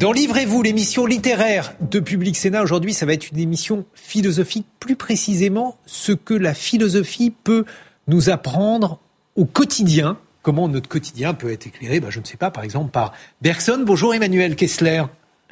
Dans Livrez-vous, l'émission littéraire de Public Sénat. Aujourd'hui, ça va être une émission philosophique, plus précisément ce que la philosophie peut nous apprendre au quotidien. Comment notre quotidien peut être éclairé, ben, je ne sais pas, par exemple par Bergson. Bonjour Emmanuel Kessler.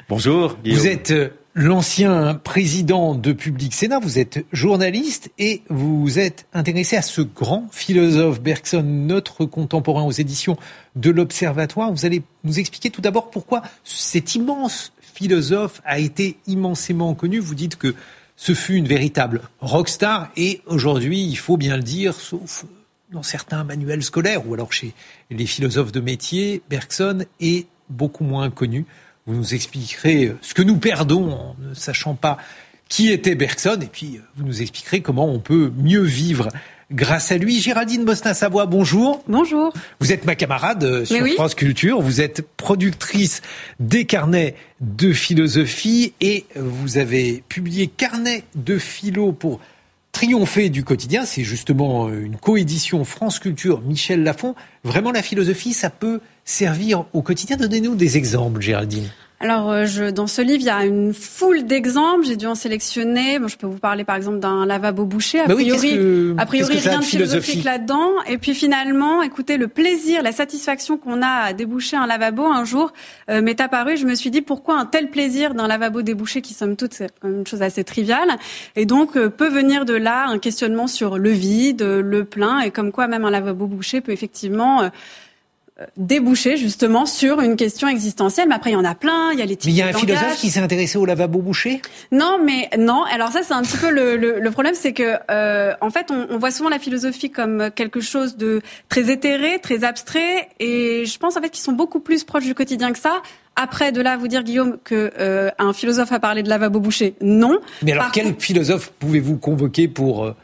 Bonjour. Vous êtes euh, l'ancien président de Public Sénat, vous êtes journaliste et vous êtes intéressé à ce grand philosophe Bergson, notre contemporain aux éditions de l'Observatoire. Vous allez nous expliquer tout d'abord pourquoi cet immense philosophe a été immensément connu. Vous dites que ce fut une véritable rockstar et aujourd'hui, il faut bien le dire, sauf dans certains manuels scolaires ou alors chez les philosophes de métier, Bergson est beaucoup moins connu. Vous nous expliquerez ce que nous perdons en ne sachant pas qui était Bergson et puis vous nous expliquerez comment on peut mieux vivre grâce à lui. Géraldine Bostin-Savoie, bonjour. Bonjour. Vous êtes ma camarade sur oui. France Culture. Vous êtes productrice des carnets de philosophie et vous avez publié Carnet de philo pour triompher du quotidien. C'est justement une coédition France Culture, Michel Lafon. Vraiment, la philosophie, ça peut servir au quotidien. Donnez-nous des exemples, Géraldine. Alors, je, dans ce livre, il y a une foule d'exemples. J'ai dû en sélectionner. Bon, je peux vous parler, par exemple, d'un lavabo bouché. A bah priori, oui, que, a priori rien de philosophique là-dedans. Et puis finalement, écoutez, le plaisir, la satisfaction qu'on a à déboucher un lavabo un jour euh, m'est apparu. Je me suis dit pourquoi un tel plaisir d'un lavabo débouché, qui somme toute c'est une chose assez triviale? Et donc euh, peut venir de là un questionnement sur le vide, le plein, et comme quoi même un lavabo bouché peut effectivement euh, déboucher justement sur une question existentielle. Mais après, il y en a plein. Il y a les types Mais il y a un philosophe qui s'est intéressé au lavabo bouché? Non, mais non. Alors ça, c'est un petit peu le, le, le problème, c'est que euh, en fait, on, on, voit souvent la philosophie comme quelque chose de très éthéré, très abstrait, et je pense en fait qu'ils sont beaucoup plus proches du quotidien que ça. Après, de là à vous dire, Guillaume, que euh, un philosophe a parlé de lavabo bouché, non. Mais alors, Par quel contre- philosophe pouvez-vous convoquer pour euh,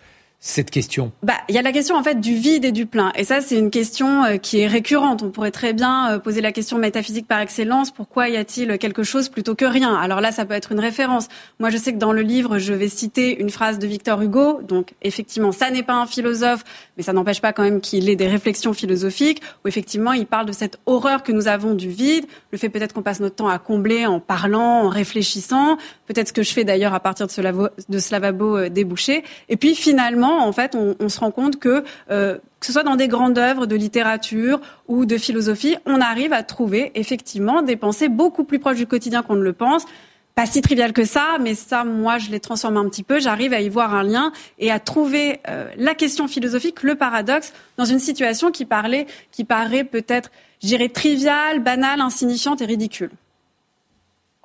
Bah, il y a la question en fait du vide et du plein, et ça c'est une question euh, qui est récurrente. On pourrait très bien euh, poser la question métaphysique par excellence. Pourquoi y a-t-il quelque chose plutôt que rien? Alors là, ça peut être une référence. Moi, je sais que dans le livre, je vais citer une phrase de Victor Hugo. Donc, effectivement, ça n'est pas un philosophe, mais ça n'empêche pas quand même qu'il ait des réflexions philosophiques. Où effectivement, il parle de cette horreur que nous avons du vide, le fait peut-être qu'on passe notre temps à combler en parlant, en réfléchissant. Peut-être ce que je fais d'ailleurs à partir de ce, lavo, lavabo euh, débouché. Et puis finalement, en fait, on, on se rend compte que euh, que ce soit dans des grandes œuvres de littérature ou de philosophie, on arrive à trouver effectivement des pensées beaucoup plus proches du quotidien qu'on ne le pense. Pas si trivial que ça, mais ça, moi, je les transforme un petit peu. J'arrive à y voir un lien et à trouver euh, la question philosophique, le paradoxe, dans une situation qui parlait, qui paraît peut-être, je dirais, triviale, banale, insignifiante et ridicule.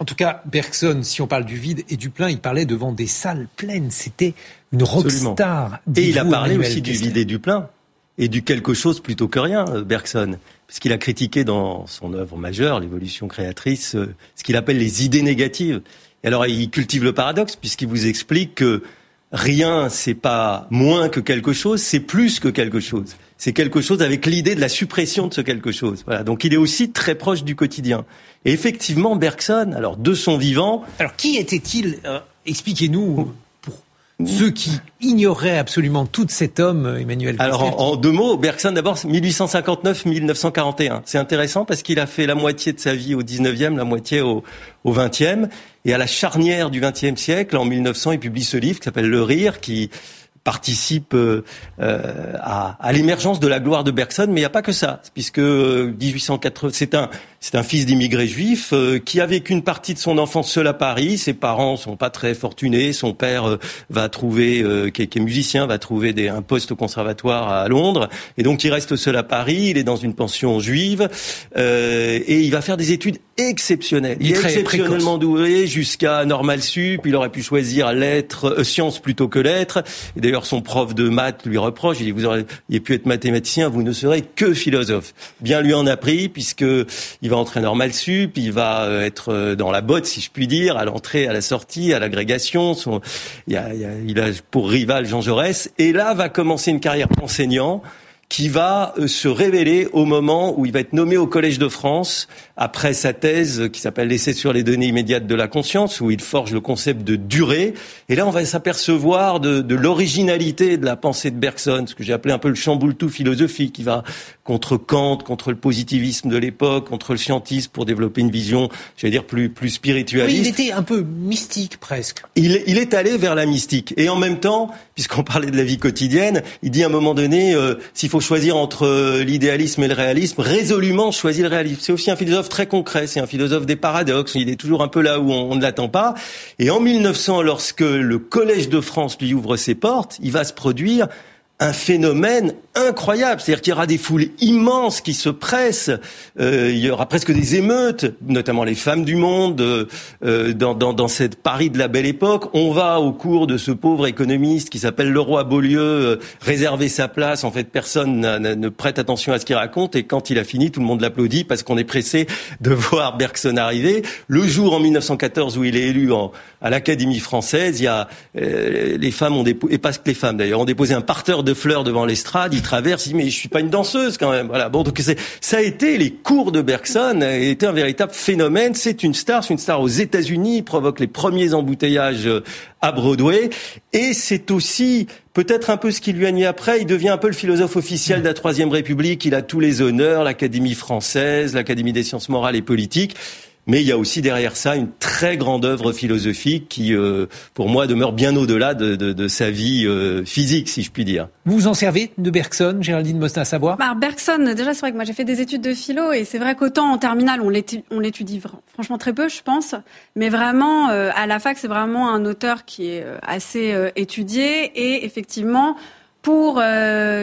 En tout cas, Bergson, si on parle du vide et du plein, il parlait devant des salles pleines. C'était une rockstar. Et il a parlé aussi du vide et du plein, et du quelque chose plutôt que rien, euh, Bergson. Puisqu'il a critiqué dans son œuvre majeure, l'évolution créatrice, euh, ce qu'il appelle les idées négatives. Et alors, il cultive le paradoxe, puisqu'il vous explique que rien, c'est pas moins que quelque chose, c'est plus que quelque chose. C'est quelque chose avec l'idée de la suppression de ce quelque chose. Voilà. Donc, il est aussi très proche du quotidien. Et effectivement, Bergson, alors de son vivant. Alors, qui était-il? Euh, Expliquez-nous ceux qui ignoraient absolument tout de cet homme, Emmanuel. Alors, en, deux mots, Bergson, d'abord, 1859-1941. C'est intéressant parce qu'il a fait la moitié de sa vie au 19e, la moitié au, au 20e. Et à la charnière du 20e siècle, en 1900, il publie ce livre qui s'appelle Le Rire, qui participe euh, à, à l'émergence de la gloire de Bergson, mais il n'y a pas que ça, puisque 1880, c'est un, c'est un fils d'immigrés juifs euh, qui a vécu une partie de son enfance seul à Paris. Ses parents sont pas très fortunés. Son père euh, va trouver, qui est, qui, est, musicien, va trouver des, un poste au conservatoire à Londres, et donc il reste seul à Paris. Il est dans une pension juive et il va faire des études exceptionnelles. Il, il est exceptionnellement doué jusqu'à normal sup. Il aurait pu choisir lettres, sciences plutôt que lettres. Et d'ailleurs son prof de maths lui reproche, il dit vous auriez pu être mathématicien, vous ne serez que philosophe. Bien lui en a pris puisque il va entrer normal sup, il va euh, être euh, dans la botte si je puis dire, à l'entrée, à la sortie, à l'agrégation. Il, a, il a pour rival Jean Jaurès et là va commencer une carrière d'enseignant qui va euh, se révéler au moment où il va être nommé au Collège de France après sa thèse qui s'appelle L'essai sur les données immédiates de la conscience, où il forge le concept de durée. Et là, on va s'apercevoir de, de l'originalité de la pensée de Bergson, ce que j'ai appelé un peu le chamboule-tout philosophique, qui va contre Kant, contre le positivisme de l'époque, contre le scientisme, pour développer une vision, j'allais dire, plus, plus spiritualiste. Oui, il était un peu mystique presque. Il, il, est allé vers la mystique. Et en même temps, puisqu'on parlait de la vie quotidienne, il dit à un moment donné, euh, s'il faut choisir entre euh, l'idéalisme et le réalisme, résolument choisir le réalisme. C'est aussi un philosophe très concret, c'est un philosophe des paradoxes, il est toujours un peu là où on, ne l'attend pas. Et en 1900, lorsque le Collège de France lui ouvre ses portes, il va se produire un phénomène incroyable. C'est-à-dire qu'il y aura des foules immenses qui se pressent. Euh, il y aura presque des émeutes, notamment les femmes du monde, euh, dans, dans, dans, cette Paris de la Belle Époque. On va, au cours de ce pauvre économiste qui s'appelle Leroy Beaulieu, euh, réserver sa place. En fait, personne ne prête attention à ce qu'il raconte. Et quand il a fini, tout le monde l'applaudit parce qu'on est pressé de voir Bergson arriver. Le jour en 1914 où il est élu en, à l'Académie française, il y a euh, les femmes ont déposé, et pas que les femmes d'ailleurs, ont déposé un parterre de fleurs devant l'estrade. Il traverse, il dit mais je suis pas une danseuse quand même. Voilà. Bon, donc ça a été les cours de Bergson, a été un véritable phénomène. C'est une star, c'est une star aux États-Unis, provoque les premiers embouteillages euh, à Broadway, et c'est aussi peut-être un peu ce qui lui a mis après. Il devient un peu le philosophe officiel de la Troisième République. Il a tous les honneurs, l'Académie française, l'Académie des sciences morales et politiques. Mais il y a aussi derrière ça une très grande œuvre philosophique qui, euh, pour moi, demeure bien au-delà de, de, de, sa vie euh, physique, si je puis dire. Vous vous en servez de Bergson, Géraldine Mostin-Savoie bah, Bergson, déjà, c'est vrai que moi j'ai fait des études de philo et c'est vrai qu'autant en terminale, on l'étudie franchement très peu, je pense. Mais vraiment, euh, à la fac, c'est vraiment un auteur qui est assez étudié et effectivement, pour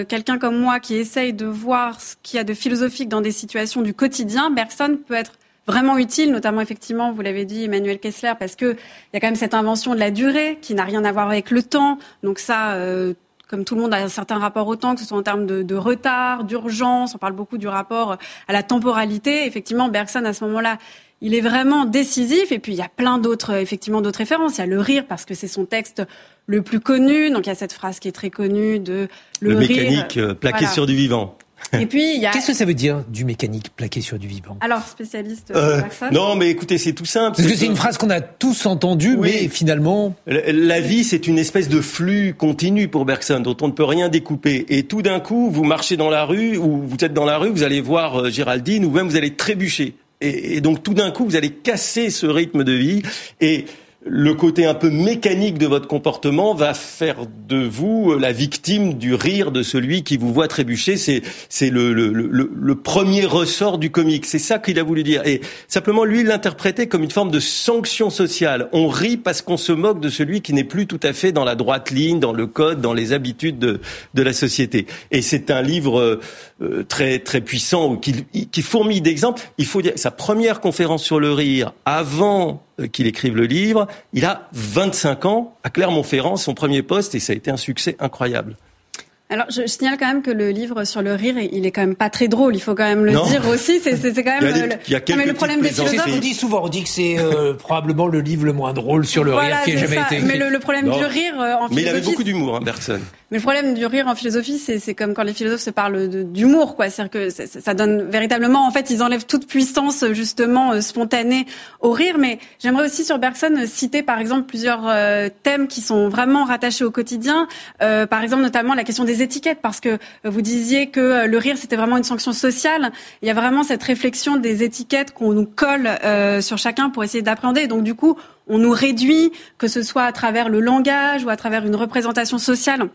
quelqu'un comme moi qui essaye de voir ce qu'il y a de philosophique dans des situations du quotidien, Bergson peut être vraiment utile, notamment effectivement, vous l'avez dit, Emmanuel Kessler, parce que il y a quand même cette invention de la durée qui n'a rien à voir avec le temps. Donc ça, euh, comme tout le monde a un certain rapport au temps, que ce soit en termes de, de retard, d'urgence, on parle beaucoup du rapport à la temporalité. Effectivement, Bergson à ce moment-là, il est vraiment décisif. Et puis il y a plein d'autres, effectivement, d'autres références. Il y a le rire parce que c'est son texte le plus connu. Donc il y a cette phrase qui est très connue de le, le mécanique euh, plaqué sur du vivant. Et puis, il y a... Qu'est-ce que ça veut dire du mécanique plaqué sur du vivant? Alors, spécialiste euh, Non, mais écoutez, c'est tout simple. Parce que c'est une phrase qu'on a tous entendue, mais finalement... La, vie, c'est une espèce de flux continu pour Bergson, dont on ne peut rien découper. Et tout d'un coup, vous marchez dans la rue, ou vous êtes dans la rue, vous allez voir euh, Géraldine, ou même vous allez trébucher. Et, et donc, tout d'un coup, vous allez casser ce rythme de vie. Et le côté un peu mécanique de votre comportement va faire de vous la victime du rire de celui qui vous voit trébucher. C'est c'est le, le, le, le, premier ressort du comique. C'est ça qu'il a voulu dire. Et simplement, lui, il l'interprétait comme une forme de sanction sociale. On rit parce qu'on se moque de celui qui n'est plus tout à fait dans la droite ligne, dans le code, dans les habitudes de, de la société. Et c'est un livre euh, très très puissant qui, qui fourmille d'exemples. Il faut dire sa première conférence sur le rire avant euh, qu'il écrive le livre. Il a 25 ans à Clermont-Ferrand, son premier poste, et ça a été un succès incroyable. Alors, je, signale quand même que le livre sur le rire, il est quand même pas très drôle. Il faut quand même le dire aussi. C'est quand même. Il y a, le, problème des philosophes. On dit souvent, on dit que c'est euh, probablement le livre le moins drôle sur le rire qui ait jamais été écrit. Mais le, problème du rire euh, en philosophie. Mais il avait beaucoup d'humour, hein, Bergson. Mais le problème du rire en philosophie, c'est comme quand les philosophes se parlent d'humour, quoi. C'est-à-dire que ça, donne véritablement, en fait, ils enlèvent toute puissance justement euh, spontanée au rire. Mais j'aimerais aussi sur Bergson citer, par exemple, plusieurs euh, thèmes qui sont vraiment rattachés au quotidien. Euh, par exemple, notamment la question des étiquettes, parce que vous disiez que le rire c'était vraiment une sanction sociale. Il y a vraiment cette réflexion des étiquettes qu'on nous colle sur chacun pour essayer d'appréhender. Donc du coup, on nous réduit, que ce soit à travers le langage ou à travers une représentation sociale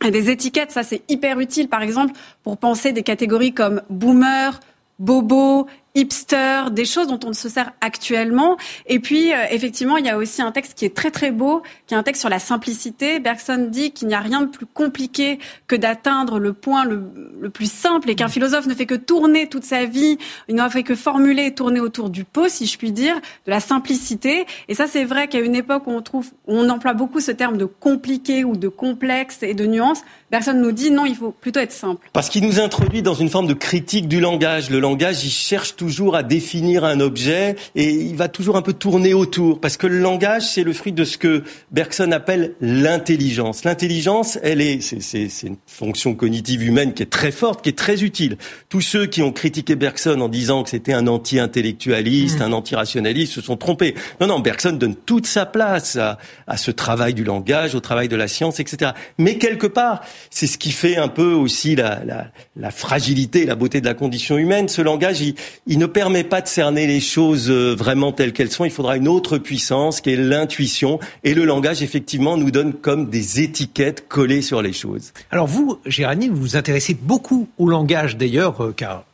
des étiquettes, ça c'est hyper utile par exemple pour penser des catégories comme boomer, bobo, hipster, des choses dont on se sert actuellement. Et puis, euh, effectivement, il y a aussi un texte qui est très très beau, qui est un texte sur la simplicité. Bergson dit qu'il n'y a rien de plus compliqué que d'atteindre le point le, plus simple et qu'un philosophe ne fait que tourner toute sa vie, il n'a fait que formuler, tourner autour du pot, si je puis dire, de la simplicité. Et ça, c'est vrai qu'à une époque où on trouve, où on emploie beaucoup ce terme de compliqué ou de complexe et de nuance, Personne nous dit non, il faut plutôt être simple. Parce qu'il nous introduit dans une forme de critique du langage. Le langage, il cherche toujours à définir un objet et il va toujours un peu tourner autour. Parce que le langage, c'est le fruit de ce que Bergson appelle l'intelligence. L'intelligence, elle est, c'est une fonction cognitive humaine qui est très forte, qui est très utile. Tous ceux qui ont critiqué Bergson en disant que c'était un anti-intellectualiste, mmh. un anti-rationaliste, se sont trompés. Non, non, Bergson donne toute sa place à, à ce travail du langage, au travail de la science, etc. Mais quelque part, c'est ce qui fait un peu aussi la, la, la, fragilité, la beauté de la condition humaine. Ce langage, il, il, ne permet pas de cerner les choses euh, vraiment telles qu'elles sont. Il faudra une autre puissance qui est l'intuition. Et le langage, effectivement, nous donne comme des étiquettes collées sur les choses. Alors vous, Géraldine, vous vous intéressez beaucoup au langage d'ailleurs, euh, car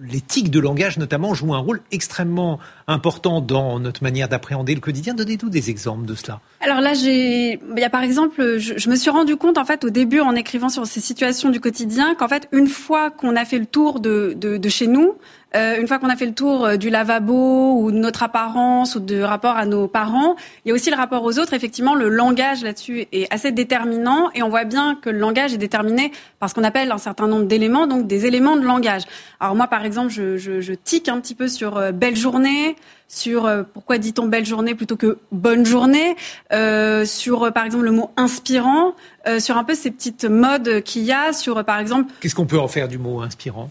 l'éthique de langage notamment joue un rôle extrêmement important dans notre manière d'appréhender le quotidien. Donnez-nous des exemples de cela. Alors là, j'ai, il y a par exemple, je, me suis rendu compte en fait au début en écrivant sur ces situations du quotidien qu'en fait une fois qu'on a fait le tour de, de, de chez nous, euh, une fois qu'on a fait le tour euh, du lavabo ou de notre apparence ou de rapport à nos parents, il y a aussi le rapport aux autres. Effectivement, le langage là-dessus est assez déterminant et on voit bien que le langage est déterminé par ce qu'on appelle un certain nombre d'éléments, donc des éléments de langage. Alors moi, par exemple, je, je, je tique un petit peu sur euh, belle journée, sur pourquoi dit-on belle journée plutôt que bonne journée, euh, sur par exemple le mot inspirant, euh, sur un peu ces petites modes qu'il y a, sur par exemple. Qu'est-ce qu'on peut en faire du mot inspirant?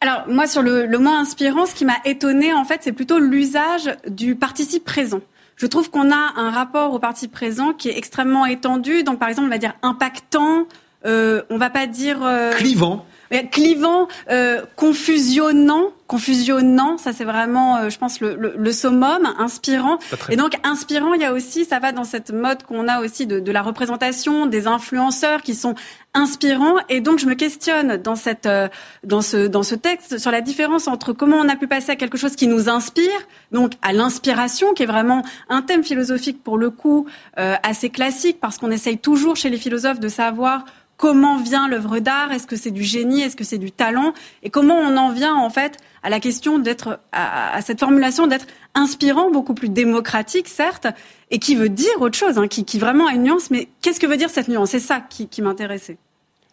Alors moi sur le, le mot inspirant, ce qui m'a étonné en fait, c'est plutôt l'usage du participe présent. Je trouve qu'on a un rapport au participe présent qui est extrêmement étendu. Donc par exemple, on va dire impactant. Euh, on va pas dire euh, clivant clivant, euh, confusionnant, confusionnant, ça c'est vraiment, euh, je pense, le, le, le summum, inspirant. Et donc inspirant, il y a aussi, ça va dans cette mode qu'on a aussi de, de, la représentation des influenceurs qui sont inspirants. Et donc je me questionne dans cette, euh, dans ce, dans ce texte sur la différence entre comment on a pu passer à quelque chose qui nous inspire, donc à l'inspiration, qui est vraiment un thème philosophique pour le coup euh, assez classique, parce qu'on essaye toujours chez les philosophes de savoir comment vient l'œuvre d'art Est-ce que c'est du génie Est-ce que c'est du talent Et comment on en vient en fait à la question d'être à, cette formulation d'être inspirant, beaucoup plus démocratique certes, et qui veut dire autre chose, hein, qui, qui, vraiment a une nuance. Mais qu'est-ce que veut dire cette nuance? C'est ça qui, qui m'intéressait.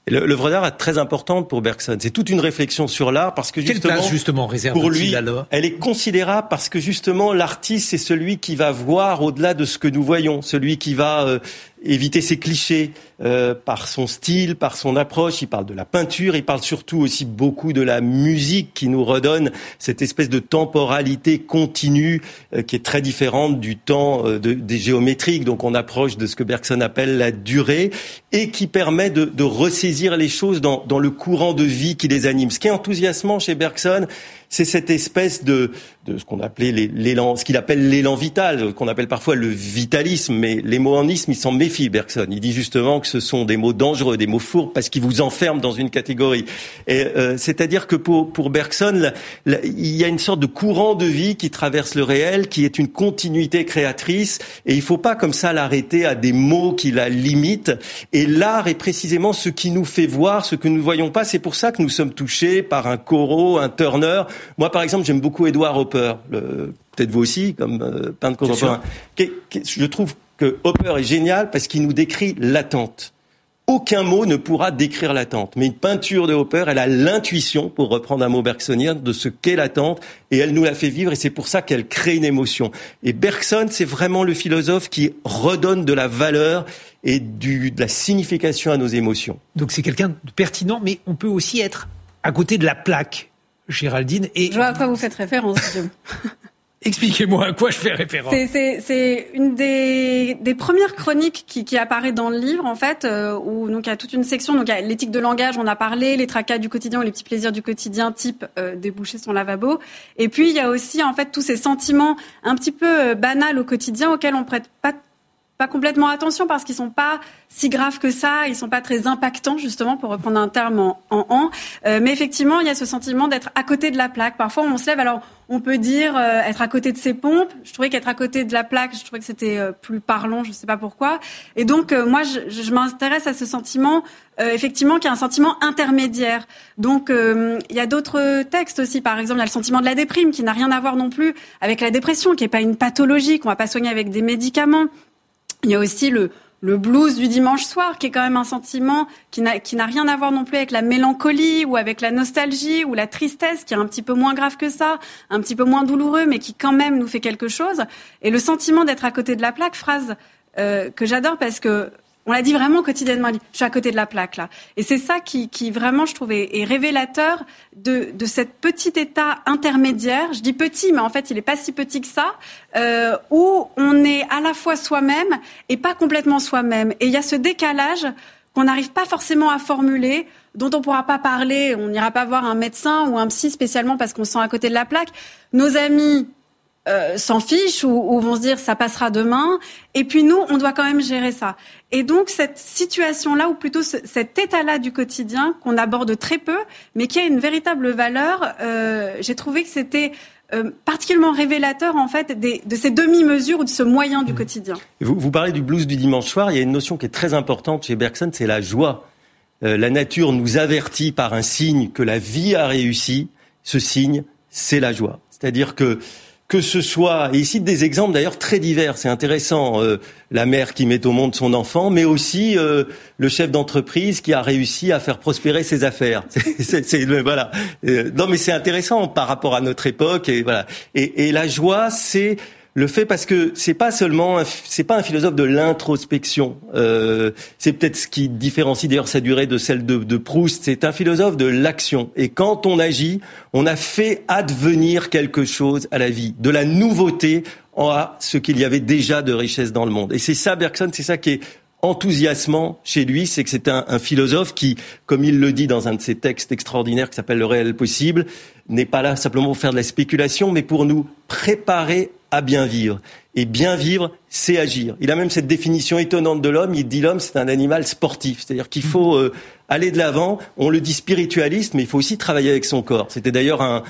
L'œuvre d'art est très importante pour Bergson. C'est toute une réflection sur l'art parce que justement, Quelle place justement réserve pour lui, alors? elle est considérable parce que justement l'artiste c'est celui qui va voir au-delà de ce que nous voyons, celui qui va euh, éviter ces clichés euh, par son style, par son approche. Il parle de la peinture, il parle surtout aussi beaucoup de la musique qui nous redonne cette espèce de temporalité continue euh, qui est très différente du temps euh, de, des géométriques. Donc on approche de ce que Bergson appelle la durée et qui permet de, de ressaisir les choses dans, dans le courant de vie qui les anime. Ce qui est enthousiasmant chez Bergson, c'est cette espèce de, de ce qu'on appelait l'élan, ce qu'il appelle l'élan vital, qu'on appelle parfois le vitalisme, mais les mots en isme, il s'en méfie, Bergson. Il dit justement que ce sont des mots dangereux, des mots fourbes, parce qu'ils vous enferment dans une catégorie. Euh, c'est-à-dire que pour, pour Bergson, il y a une sorte de courant de vie qui traverse le réel, qui est une continuité créatrice, et il faut pas comme ça l'arrêter à des mots qui la limitent. Et l'art est précisément ce qui nous fait voir ce que nous ne voyons pas. C'est pour ça que nous sommes touchés par un Corot, un Turner, moi, par exemple, j'aime beaucoup Edward Hopper. Peut-être vous aussi, comme euh, peintre contemporain. Je trouve que Hopper est génial parce qu'il nous décrit l'attente. Aucun mot ne pourra décrire l'attente. Mais une peinture de Hopper, elle a l'intuition, pour reprendre un mot bergsonien, de ce qu'est l'attente, et elle nous la fait vivre, et c'est pour ça qu'elle crée une émotion. Et Bergson, c'est vraiment le philosophe qui redonne de la valeur et du, de la signification à nos émotions. Donc c'est quelqu'un de pertinent, mais on peut aussi être à côté de la plaque. Géraldine. Et... Je vois à quoi vous faites référence, Expliquez-moi à quoi je fais référence. C'est une des, des, premières chroniques qui, qui, apparaît dans le livre, en fait, euh, où donc il y a toute une section. Donc il y a l'éthique de langage, on a parlé, les tracas du quotidien ou les petits plaisirs du quotidien, type euh, déboucher son lavabo. Et puis il y a aussi en fait tous ces sentiments un petit peu euh, banals au quotidien auxquels on prête pas pas complètement attention parce qu'ils sont pas si graves que ça, ils sont pas très impactants justement pour reprendre un terme en en, euh, mais effectivement, il y a ce sentiment d'être à côté de la plaque. Parfois, on se lève alors on peut dire euh, être à côté de ses pompes. Je trouvais qu'être à côté de la plaque, je trouvais que c'était euh, plus parlant, je ne sais pas pourquoi. Et donc moi, je, je m'intéresse à ce sentiment, effectivement, qui est un sentiment intermédiaire. Donc il y a d'autres textes aussi, par exemple, il y a le sentiment de la déprime qui n'a rien à voir non plus avec la dépression, qui n'est pas une pathologie qu'on va pas soigner avec des médicaments. Il y a aussi le, le blues du dimanche soir, qui est quand même un sentiment qui n'a rien à voir non plus avec la mélancolie ou avec la nostalgie ou la tristesse, qui est un petit peu moins grave que ça, un petit peu moins douloureux, mais qui quand même nous fait quelque chose. Et le sentiment d'être à côté de la plaque, phrase euh, que j'adore parce que on l'a dit vraiment quotidiennement. Je suis à côté de la plaque là. Et c'est ça qui, qui, vraiment, je trouve, est, révélateur de, de cet petit état intermédiaire. Je dis petit, mais en fait, il n'est pas si petit que ça, euh, où on est à la fois soi-même et pas complètement soi-même. Et il y a ce décalage qu'on n'arrive pas forcément à formuler, dont on pourra pas parler. On n'ira pas voir un médecin ou un psy spécialement parce qu'on se sent à côté de la plaque. Nos amis euh, s'en fichent ou, vont se dire ça passera demain. Et puis nous, on doit quand même gérer ça. Et donc cette situation-là, ou plutôt cet état-là du quotidien qu'on aborde très peu, mais qui a une véritable valeur, euh, j'ai trouvé que c'était euh, particulièrement révélateur en fait de ces demi-mesures ou de ce moyen du mmh. quotidien. Vous, vous, parlez du blues du dimanche soir. Il y a une notion qui est très importante chez Bergson, c'est la joie. la nature nous avertit par un signe que la vie a réussi. Ce signe, c'est la joie. C'est-à-dire que que ce soit, et ici des exemples d'ailleurs très divers, c'est intéressant, euh, la mère qui met au monde son enfant, mais aussi euh, le chef d'entreprise qui a réussi à faire prospérer ses affaires. c'est, voilà. Euh, non, mais c'est intéressant par rapport à notre époque, et voilà. Et, et la joie, c'est le fait parce que c'est pas seulement c'est pas un philosophe de l'introspection. Euh, c'est peut-être ce qui différencie d'ailleurs sa durée de celle de, Proust. C'est un philosophe de l'action. Et quand on agit, on a fait advenir quelque chose à la vie, de la nouveauté à ce qu'il y avait déjà de richesse dans le monde. Et c'est ça, Bergson, c'est ça qui est enthousiasmant chez lui, c'est que c'est un, un, philosophe qui, comme il le dit dans un de ses textes extraordinaires qui s'appelle Le réel possible, n'est pas là simplement pour faire de la spéculation, mais pour nous préparer à bien vivre. Et bien vivre, c'est agir. Il a même cette définition étonnante de l'homme. Il dit l'homme, c'est un animal sportif. C'est-à-dire qu'il faut euh, aller de l'avant. On le dit spiritualiste, mais il faut aussi travailler avec son corps. C'était d'ailleurs un,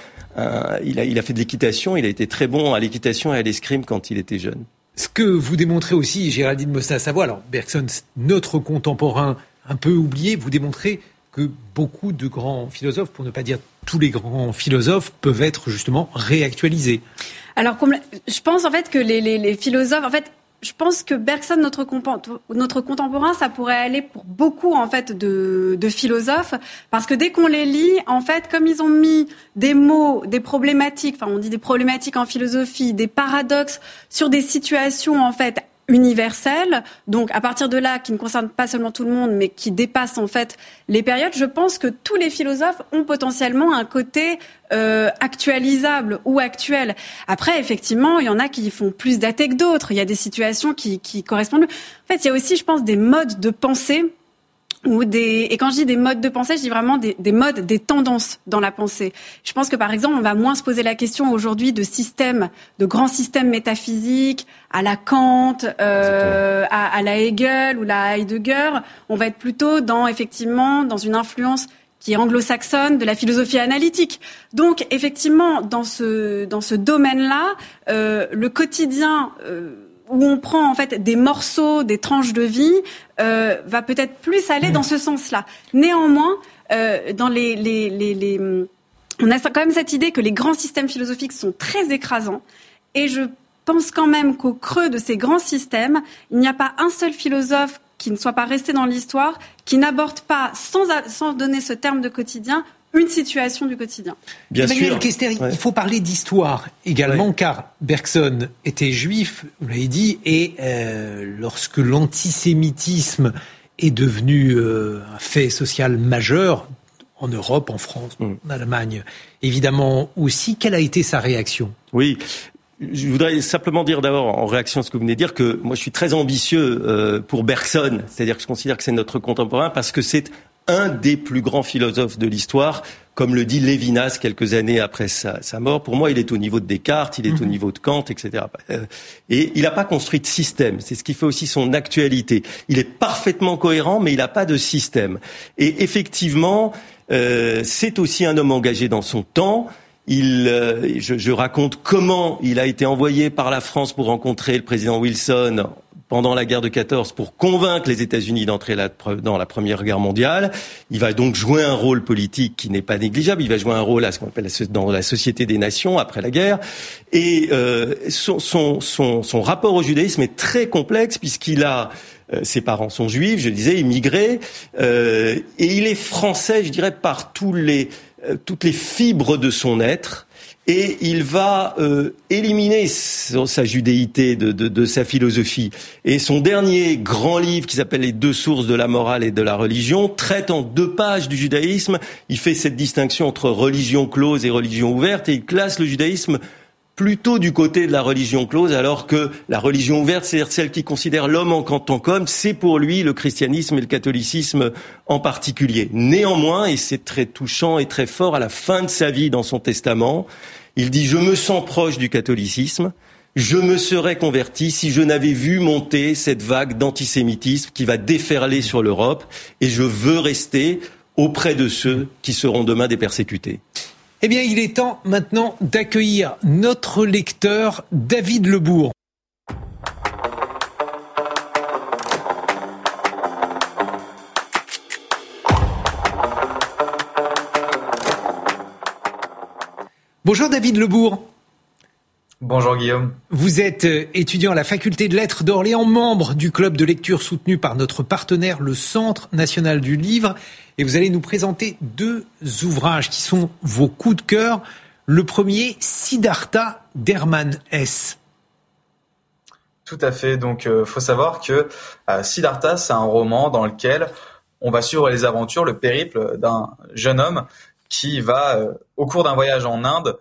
il, a, fait de l'équitation. Il a été très bon à l'équitation et à l'escrime quand il était jeune. Ce que vous démontrez aussi, Géraldine Mossa-Savoie, alors Bergson, notre contemporain un peu oublié, vous démontrez que beaucoup de grands philosophes, pour ne pas dire tous les grands philosophes, peuvent être justement réactualisés. Alors, je pense en fait que les, les, les philosophes, en fait, je pense que Bergson, notre, notre contemporain, ça pourrait aller pour beaucoup en fait de, de philosophes, parce que dès qu'on les lit, en fait, comme ils ont mis des mots, des problématiques, enfin on dit des problématiques en philosophie, des paradoxes sur des situations en fait universel, donc à partir de là, qui ne concerne pas seulement tout le monde, mais qui dépasse en fait les périodes, je pense que tous les philosophes ont potentiellement un côté euh, actualisable ou actuel. Après, effectivement, il y en a qui font plus d'athées que d'autres. Il y a des situations qui, qui correspondent. En fait, il y a aussi, je pense, des modes de pensée ou des et quand je dis des modes de pensée, je dis vraiment des, des, modes, des tendances dans la pensée. Je pense que par exemple, on va moins se poser la question aujourd'hui de systèmes, de grands systèmes métaphysiques à la Kant, euh, à, à, la Hegel ou la Heidegger. On va être plutôt dans effectivement dans une influence qui est anglo-saxonne de la philosophie analytique. Donc effectivement, dans ce dans ce domaine-là, euh, le quotidien euh, où on prend en fait des morceaux, des tranches de vie, euh, va peut-être plus aller dans ce sens-là. Néanmoins, euh, dans les, les, les, les, on a quand même cette idée que les grands systèmes philosophiques sont très écrasants, et je pense quand même qu'au creux de ces grands systèmes, il n'y a pas un seul philosophe qui ne soit pas resté dans l'histoire, qui n'aborde pas, sans, sans donner ce terme de quotidien, une situation du quotidien. Bien Emmanuel sûr. il faut parler d'histoire également, car Bergson était juif, vous l'avez dit, et euh, lorsque l'antisémitisme est devenu euh, un fait social majeur, en Europe, en France, mm. en Allemagne, évidemment aussi, quelle a été sa réaction? Oui, je voudrais simplement dire d'abord, en réaction à ce que vous venez de dire, que moi je suis très ambitieux euh, pour Bergson, c'est-à-dire que je considère que c'est notre contemporain parce que c'est un des plus grands philosophes de l'histoire comme le dit Lévinas quelques années après sa, mort. Pour moi, il est au niveau de Descartes, il est au mhm. niveau de Kant, etc. Euh, et il n'a pas construit de système. C'est ce qui fait aussi son actualité. Il est parfaitement cohérent, mais il n'a pas de système. Et effectivement, euh, c'est aussi un homme engagé dans son temps. Il, euh, je, je, raconte comment il a été envoyé par la France pour rencontrer le président Wilson pendant la guerre de 14 pour convaincre les États-Unis d'entrer dans la Première Guerre mondiale. Il va donc jouer un rôle politique qui n'est pas négligeable. Il va jouer un rôle à ce qu'on appelle dans la Société des Nations après la guerre. Et euh, son, son, son, rapport au judaïsme est très complexe puisqu'il a euh, ses parents sont juifs, je disais, immigrés, euh, et il est français, je dirais, par tous les, euh, toutes les fibres de son être et il va euh, éliminer sa judéité de, de, de, sa philosophie. Et son dernier grand livre, qui s'appelle Les deux sources de la morale et de la religion, traite en deux pages du judaïsme. Il fait cette distinction entre religion close et religion ouverte, et il classe le judaïsme plutôt du côté de la religion close, alors que la religion ouverte, c'est-à-dire celle qui considère l'homme en tant qu'homme, c'est pour lui le christianisme et le catholicisme en particulier. Néanmoins, et c'est très touchant et très fort, à la fin de sa vie dans son testament, il dit Je me sens proche du catholicisme. Je me serais converti si je n'avais vu monter cette vague d'antisémitisme qui va déferler sur l'Europe et je veux rester auprès de ceux qui seront demain des persécutés. Eh bien, il est temps maintenant d'accueillir notre lecteur David Lebourg. Bonjour David Lebourg. Bonjour Guillaume. Vous êtes euh, étudiant à la faculté de lettres d'Orléans, membre du club de lecture soutenu par notre partenaire, le Centre national du livre. Et vous allez nous présenter deux ouvrages qui sont vos coups de cœur. Le premier, Siddhartha d'Hermann S. Tout à fait. Donc, il euh, faut savoir que euh, Siddhartha, c'est un roman dans lequel on va suivre les aventures, le périple d'un jeune homme qui va, euh, au cours d'un voyage en Inde,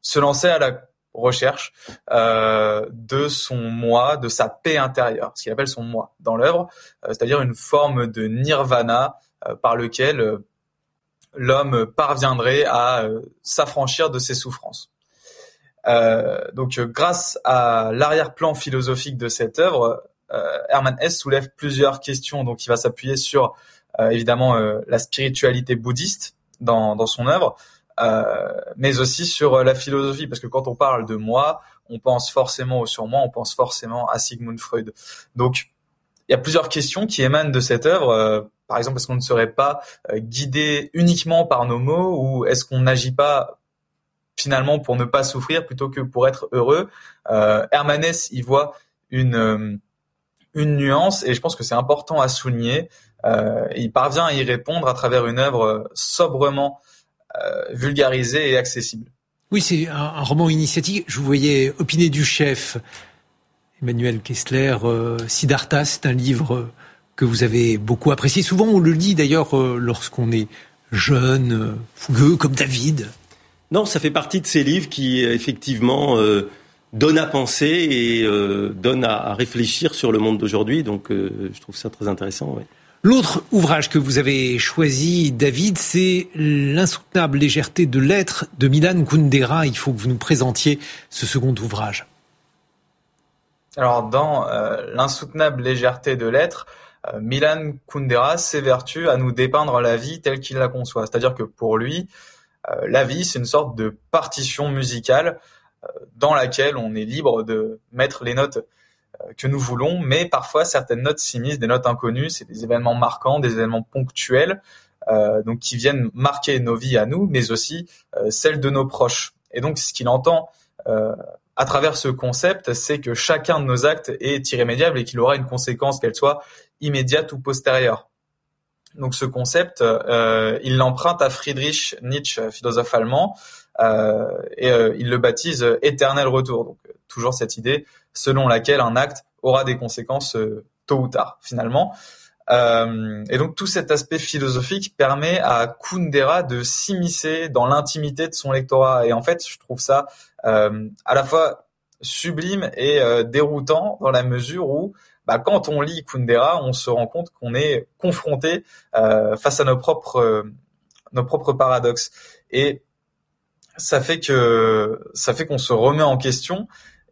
se lancer à la recherche euh, de son moi, de sa paix intérieure, ce qu'il appelle son moi dans l'œuvre, euh, c'est-à-dire une forme de nirvana par lequel l'homme parviendrait à s'affranchir de ses souffrances. donc, grâce à l'arrière-plan philosophique de cette œuvre, Hermann Hesse soulève plusieurs questions. Donc, il va s'appuyer sur évidemment la spiritualité bouddhiste, dans, son œuvre, euh, mais aussi sur euh, la philosophie, parce que quand on parle de moi, on pense forcément au surmoi, on pense forcément à Sigmund Freud. Donc, il y a plusieurs questions qui émanent de cette œuvre. Euh, par exemple, est-ce qu'on ne serait pas euh, guidé uniquement par nos mots, ou est-ce qu'on n'agit pas finalement pour ne pas souffrir plutôt que pour être heureux? Euh, Hermanès y voit une une nuance, et je pense que c'est important à souligner. Euh, il parvient à y répondre à travers une œuvre sobrement euh, vulgarisée et accessible. Oui, c'est un, roman initiatique. Je vous voyais opiner du chef Emmanuel Kessler. Euh, Siddhartha, c'est un livre que vous avez beaucoup apprécié. Souvent, on le lit d'ailleurs lorsqu'on est jeune, fougueux comme David. Non, ça fait partie de ces livres qui, effectivement, donnent à penser et donnent à, réfléchir sur le monde d'aujourd'hui. Donc, je trouve ça très intéressant. L'autre ouvrage que vous avez choisi, David, c'est L'insoutenable légèreté de l'être de Milan Kundera. Il faut que vous nous présentiez ce second ouvrage. Alors, dans euh, L'insoutenable légèreté de l'être, euh, Milan Kundera s'évertue à nous dépeindre la vie telle qu'il la conçoit. C'est-à-dire que pour lui, euh, la vie, c'est une sorte de partition musicale dans laquelle on est libre de mettre les notes que nous voulons, mais parfois certaines notes s'immiscent, des notes inconnues, c'est des événements marquants, des événements ponctuels, euh, donc qui viennent marquer nos vies à nous, mais aussi euh, celles de nos proches. Et donc ce qu'il entend euh, à travers ce concept, c'est que chacun de nos actes est irrémédiable et qu'il aura une conséquence, qu'elle soit immédiate ou postérieure. Donc ce concept, euh, il l'emprunte à Friedrich Nietzsche, philosophe allemand, euh, et il le baptise éternel retour. Donc toujours cette idée selon laquelle un acte aura des conséquences euh, tôt ou tard finalement. Euh, et donc tout cet aspect philosophique permet à Kundera de s'immiscer dans l'intimité de son lectorat. Et en fait, je trouve ça euh, à la fois sublime et déroutant dans la mesure où bah, quand on lit Kundera, on se rend compte qu'on est confronté face à nos propres nos propres paradoxes. Et ça fait que ça fait qu'on se remet en question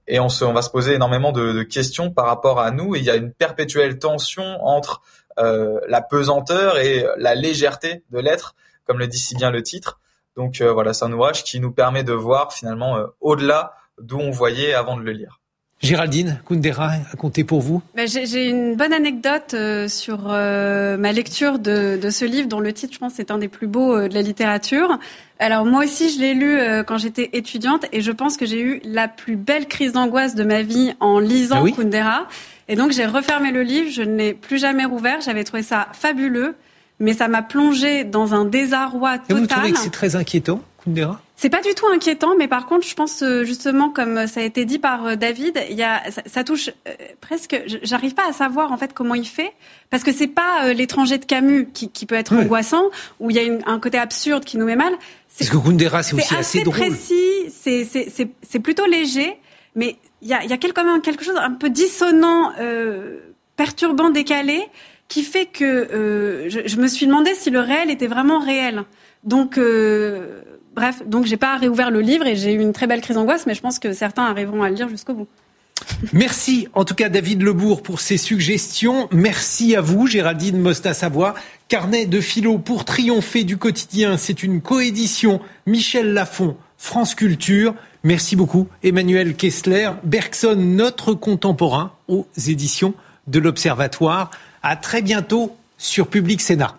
et on, se, on va se poser énormément de, questions par rapport à nous. Et il y a une perpétuelle tension entre euh, la pesanteur et la légèreté de l'être, comme le dit si bien le titre. Donc euh, voilà, c'est un ouvrage qui nous permet de voir finalement euh, au-delà d'où on voyait avant de le lire. Géraldine Kundera a compté pour vous ben, J'ai une bonne anecdote euh, sur euh, ma lecture de, de, ce livre, dont le titre, je pense, est un des plus beaux euh, de la littérature. Alors moi aussi, je l'ai lu quand j'étais étudiante, et je pense que j'ai eu la plus belle crise d'angoisse de ma vie en lisant ah Kundera. Et donc j'ai refermé le livre, je ne l'ai plus jamais rouvert. J'avais trouvé ça fabuleux, mais ça m'a plongé dans un désarroi total. Et vous trouvez que c'est très inquiétant, Kundera? C'est pas du tout inquiétant, mais par contre, je pense euh, justement, comme ça a été dit par euh, David, il y a, ça, touche euh, presque. J'arrive pas à savoir en fait comment il fait, parce que c'est pas l'étranger de Camus qui, qui peut être angoissant, où il y a une, un côté absurde qui nous met mal. Parce que Kundera, c'est aussi assez, assez drôle. précis, c'est plutôt léger, mais il y a, y a quand même quelque chose un peu dissonant, euh, perturbant, décalé, qui fait que je, je, me suis demandé si le réel était vraiment réel. Donc Bref, donc j'ai pas réouvert le livre et j'ai eu une très belle crise d'angoisse, mais je pense que certains arriveront à le lire jusqu'au bout. Merci en tout cas David Lebourg pour ses suggestions. Merci à vous Géraldine Mosta-Savoie. Carnet de philo pour triompher du quotidien. C'est une coédition Michel Lafon, France Culture. Merci beaucoup Emmanuel Kessler. Bergson, notre contemporain aux éditions de l'Observatoire. À très bientôt sur Public Sénat.